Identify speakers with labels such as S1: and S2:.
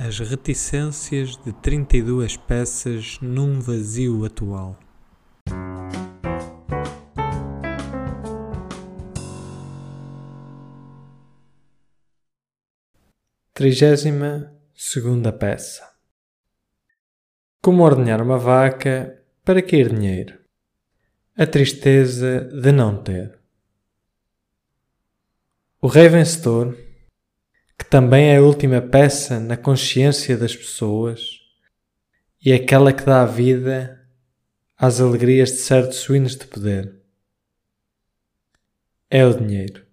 S1: as reticências de 32 peças num vazio atual. Trigésima segunda peça. Como ordenhar uma vaca para cair dinheiro? A tristeza de não ter. O rei vencedor também é a última peça na consciência das pessoas e aquela que dá vida às alegrias de certos suínos de poder. É o dinheiro.